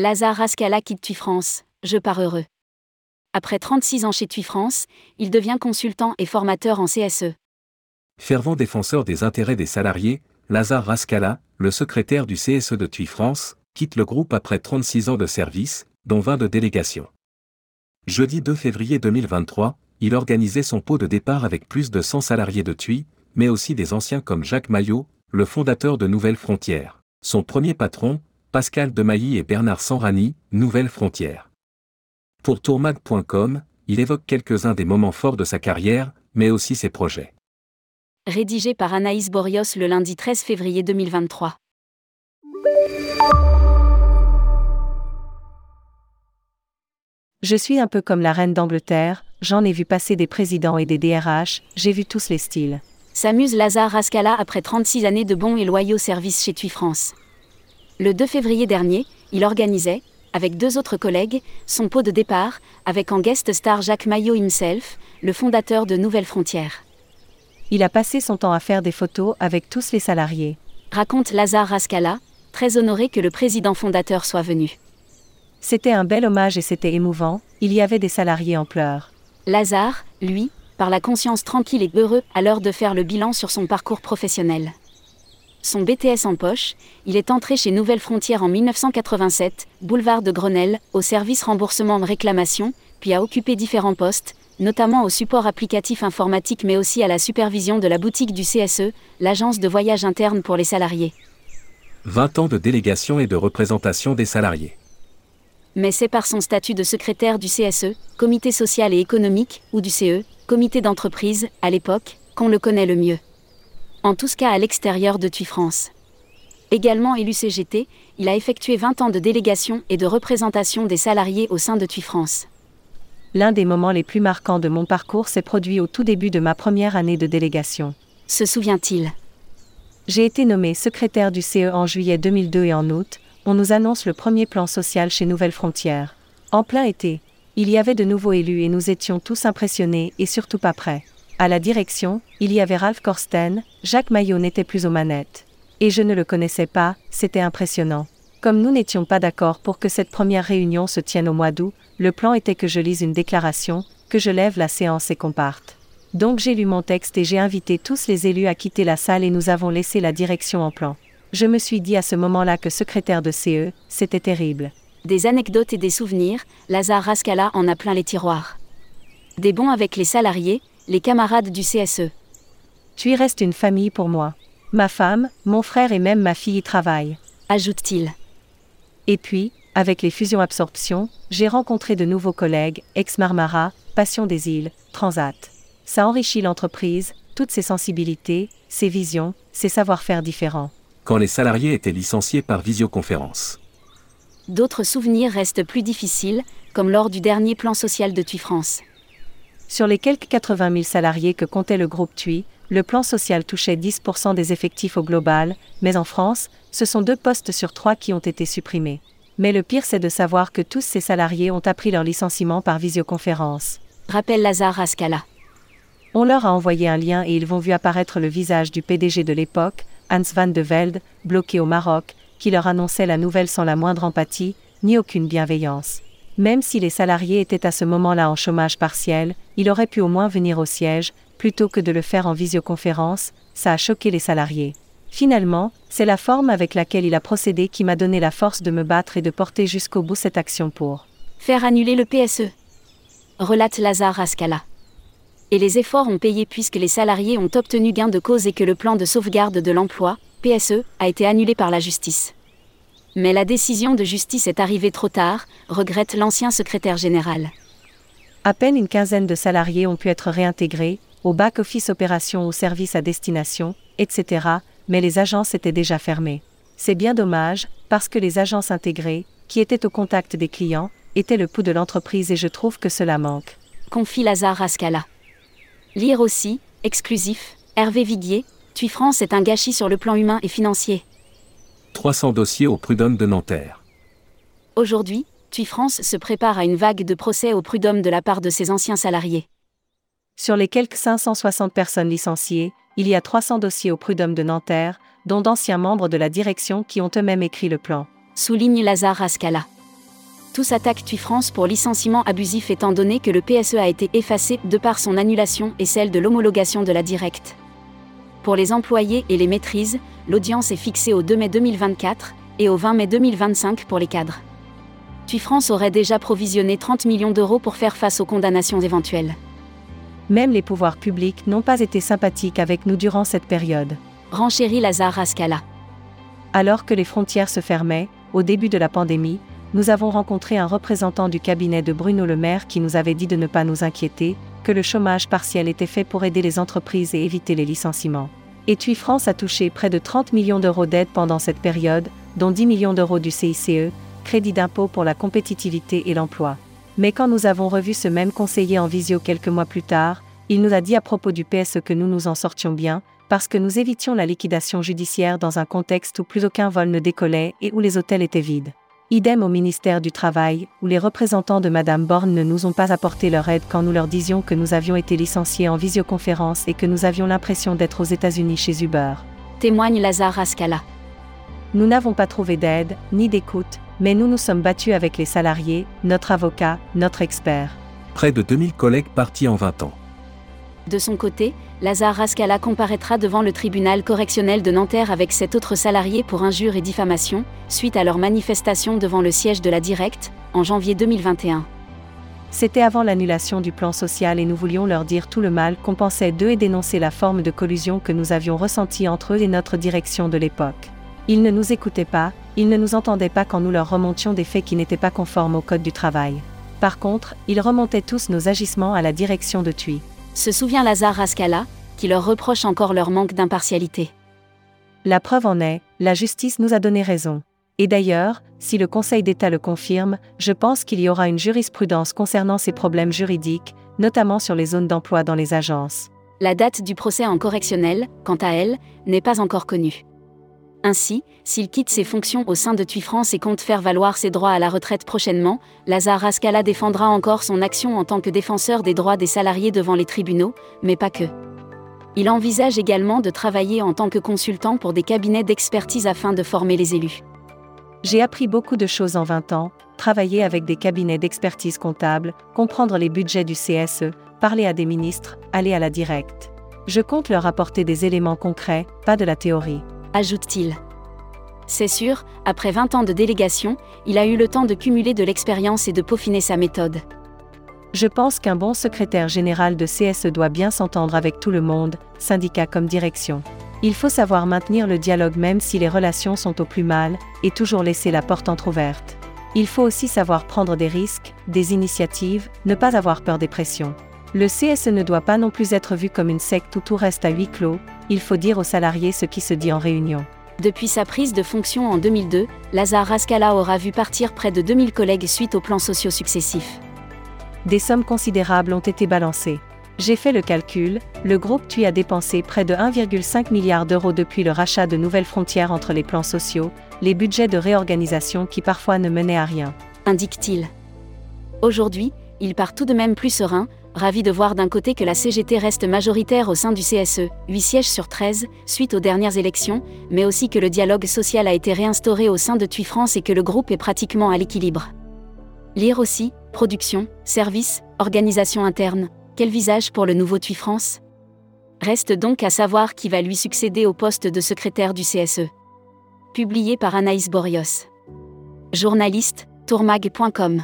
Lazare Rascala quitte TUI France, je pars heureux. Après 36 ans chez TUI France, il devient consultant et formateur en CSE. Fervent défenseur des intérêts des salariés, Lazare Rascala, le secrétaire du CSE de TUI France, quitte le groupe après 36 ans de service, dont 20 de délégation. Jeudi 2 février 2023, il organisait son pot de départ avec plus de 100 salariés de TUI, mais aussi des anciens comme Jacques Maillot, le fondateur de Nouvelles Frontières. Son premier patron, Pascal Demailly et Bernard Sanrani, Nouvelles Frontières. Pour tourmag.com, il évoque quelques-uns des moments forts de sa carrière, mais aussi ses projets. Rédigé par Anaïs Borios le lundi 13 février 2023. Je suis un peu comme la reine d'Angleterre, j'en ai vu passer des présidents et des DRH, j'ai vu tous les styles. S'amuse Lazare Rascala après 36 années de bons et loyaux services chez TUI France. Le 2 février dernier, il organisait, avec deux autres collègues, son pot de départ, avec en guest star Jacques Maillot himself, le fondateur de Nouvelles Frontières. Il a passé son temps à faire des photos avec tous les salariés. Raconte Lazare Rascala, très honoré que le président fondateur soit venu. C'était un bel hommage et c'était émouvant, il y avait des salariés en pleurs. Lazare, lui, par la conscience tranquille et heureux à l'heure de faire le bilan sur son parcours professionnel. Son BTS en poche, il est entré chez Nouvelles Frontières en 1987, boulevard de Grenelle, au service remboursement de réclamation, puis a occupé différents postes, notamment au support applicatif informatique mais aussi à la supervision de la boutique du CSE, l'agence de voyage interne pour les salariés. 20 ans de délégation et de représentation des salariés mais c'est par son statut de secrétaire du CSE, Comité social et économique, ou du CE, Comité d'entreprise, à l'époque, qu'on le connaît le mieux. En tout cas à l'extérieur de TUI France. Également élu CGT, il a effectué 20 ans de délégation et de représentation des salariés au sein de TUI France. L'un des moments les plus marquants de mon parcours s'est produit au tout début de ma première année de délégation. Se souvient-il? J'ai été nommé secrétaire du CE en juillet 2002 et en août, on nous annonce le premier plan social chez Nouvelles Frontières. En plein été, il y avait de nouveaux élus et nous étions tous impressionnés et surtout pas prêts. À la direction, il y avait Ralph Korsten, Jacques Maillot n'était plus aux manettes. Et je ne le connaissais pas, c'était impressionnant. Comme nous n'étions pas d'accord pour que cette première réunion se tienne au mois d'août, le plan était que je lise une déclaration, que je lève la séance et qu'on parte. Donc j'ai lu mon texte et j'ai invité tous les élus à quitter la salle et nous avons laissé la direction en plan. Je me suis dit à ce moment-là que secrétaire de CE, c'était terrible. Des anecdotes et des souvenirs, Lazare Rascala en a plein les tiroirs. Des bons avec les salariés, les camarades du CSE. Tu y restes une famille pour moi. Ma femme, mon frère et même ma fille y travaillent. Ajoute-t-il. Et puis, avec les fusions-absorptions, j'ai rencontré de nouveaux collègues, ex-Marmara, Passion des îles, Transat. Ça enrichit l'entreprise, toutes ses sensibilités, ses visions, ses savoir-faire différents quand les salariés étaient licenciés par visioconférence. D'autres souvenirs restent plus difficiles, comme lors du dernier plan social de TUI France. Sur les quelques 80 000 salariés que comptait le groupe TUI, le plan social touchait 10% des effectifs au global, mais en France, ce sont deux postes sur trois qui ont été supprimés. Mais le pire c'est de savoir que tous ces salariés ont appris leur licenciement par visioconférence. Rappelle Lazare Ascala. On leur a envoyé un lien et ils vont vu apparaître le visage du PDG de l'époque, Hans van de Velde, bloqué au Maroc, qui leur annonçait la nouvelle sans la moindre empathie, ni aucune bienveillance. Même si les salariés étaient à ce moment-là en chômage partiel, il aurait pu au moins venir au siège, plutôt que de le faire en visioconférence, ça a choqué les salariés. Finalement, c'est la forme avec laquelle il a procédé qui m'a donné la force de me battre et de porter jusqu'au bout cette action pour faire annuler le PSE. Relate Lazare Ascala et les efforts ont payé puisque les salariés ont obtenu gain de cause et que le plan de sauvegarde de l'emploi, PSE, a été annulé par la justice. Mais la décision de justice est arrivée trop tard, regrette l'ancien secrétaire général. À peine une quinzaine de salariés ont pu être réintégrés, au back-office opération au service à destination, etc., mais les agences étaient déjà fermées. C'est bien dommage, parce que les agences intégrées, qui étaient au contact des clients, étaient le pouls de l'entreprise et je trouve que cela manque. Confie Lazare Ascala. Lire aussi, exclusif, Hervé Viguier, TUI France est un gâchis sur le plan humain et financier. 300 dossiers au prud'homme de Nanterre. Aujourd'hui, TUI France se prépare à une vague de procès au prud'homme de la part de ses anciens salariés. Sur les quelques 560 personnes licenciées, il y a 300 dossiers au prud'homme de Nanterre, dont d'anciens membres de la direction qui ont eux-mêmes écrit le plan. Souligne Lazare Ascala. Tous attaquent TUI France pour licenciement abusif étant donné que le PSE a été effacé de par son annulation et celle de l'homologation de la directe. Pour les employés et les maîtrises, l'audience est fixée au 2 mai 2024 et au 20 mai 2025 pour les cadres. TUI France aurait déjà provisionné 30 millions d'euros pour faire face aux condamnations éventuelles. Même les pouvoirs publics n'ont pas été sympathiques avec nous durant cette période. Renchérit Lazare Rascala. Alors que les frontières se fermaient, au début de la pandémie, nous avons rencontré un représentant du cabinet de Bruno Le Maire qui nous avait dit de ne pas nous inquiéter, que le chômage partiel était fait pour aider les entreprises et éviter les licenciements. Et TUI France a touché près de 30 millions d'euros d'aide pendant cette période, dont 10 millions d'euros du CICE, crédit d'impôt pour la compétitivité et l'emploi. Mais quand nous avons revu ce même conseiller en visio quelques mois plus tard, il nous a dit à propos du PSE que nous nous en sortions bien, parce que nous évitions la liquidation judiciaire dans un contexte où plus aucun vol ne décollait et où les hôtels étaient vides. Idem au ministère du Travail, où les représentants de Madame Borne ne nous ont pas apporté leur aide quand nous leur disions que nous avions été licenciés en visioconférence et que nous avions l'impression d'être aux États-Unis chez Uber. Témoigne Lazare Ascala. Nous n'avons pas trouvé d'aide, ni d'écoute, mais nous nous sommes battus avec les salariés, notre avocat, notre expert. Près de 2000 collègues partis en 20 ans. De son côté, Lazare Rascala comparaîtra devant le tribunal correctionnel de Nanterre avec sept autres salariés pour injure et diffamation, suite à leur manifestation devant le siège de la Directe, en janvier 2021. C'était avant l'annulation du plan social et nous voulions leur dire tout le mal qu'on pensait d'eux et dénoncer la forme de collusion que nous avions ressentie entre eux et notre direction de l'époque. Ils ne nous écoutaient pas, ils ne nous entendaient pas quand nous leur remontions des faits qui n'étaient pas conformes au Code du travail. Par contre, ils remontaient tous nos agissements à la direction de TUI se souvient Lazare Rascala, qui leur reproche encore leur manque d'impartialité. La preuve en est, la justice nous a donné raison. Et d'ailleurs, si le Conseil d'État le confirme, je pense qu'il y aura une jurisprudence concernant ces problèmes juridiques, notamment sur les zones d'emploi dans les agences. La date du procès en correctionnel, quant à elle, n'est pas encore connue. Ainsi, s'il quitte ses fonctions au sein de TUI France et compte faire valoir ses droits à la retraite prochainement, Lazare Rascala défendra encore son action en tant que défenseur des droits des salariés devant les tribunaux, mais pas que. Il envisage également de travailler en tant que consultant pour des cabinets d'expertise afin de former les élus. J'ai appris beaucoup de choses en 20 ans, travailler avec des cabinets d'expertise comptable, comprendre les budgets du CSE, parler à des ministres, aller à la directe. Je compte leur apporter des éléments concrets, pas de la théorie ajoute-t-il. C'est sûr, après 20 ans de délégation, il a eu le temps de cumuler de l'expérience et de peaufiner sa méthode. Je pense qu'un bon secrétaire général de CSE doit bien s'entendre avec tout le monde, syndicat comme direction. Il faut savoir maintenir le dialogue même si les relations sont au plus mal, et toujours laisser la porte entr'ouverte. Il faut aussi savoir prendre des risques, des initiatives, ne pas avoir peur des pressions. Le CSE ne doit pas non plus être vu comme une secte où tout reste à huis clos, il faut dire aux salariés ce qui se dit en réunion. Depuis sa prise de fonction en 2002, Lazare Rascala aura vu partir près de 2000 collègues suite aux plans sociaux successifs. Des sommes considérables ont été balancées. J'ai fait le calcul, le groupe TUI a dépensé près de 1,5 milliard d'euros depuis le rachat de nouvelles frontières entre les plans sociaux, les budgets de réorganisation qui parfois ne menaient à rien. Indique-t-il. Aujourd'hui, il part tout de même plus serein, ravi de voir d'un côté que la CGT reste majoritaire au sein du CSE, 8 sièges sur 13, suite aux dernières élections, mais aussi que le dialogue social a été réinstauré au sein de TUI France et que le groupe est pratiquement à l'équilibre. Lire aussi, production, service, organisation interne, quel visage pour le nouveau TUI France? Reste donc à savoir qui va lui succéder au poste de secrétaire du CSE. Publié par Anaïs Borios. Journaliste, tourmag.com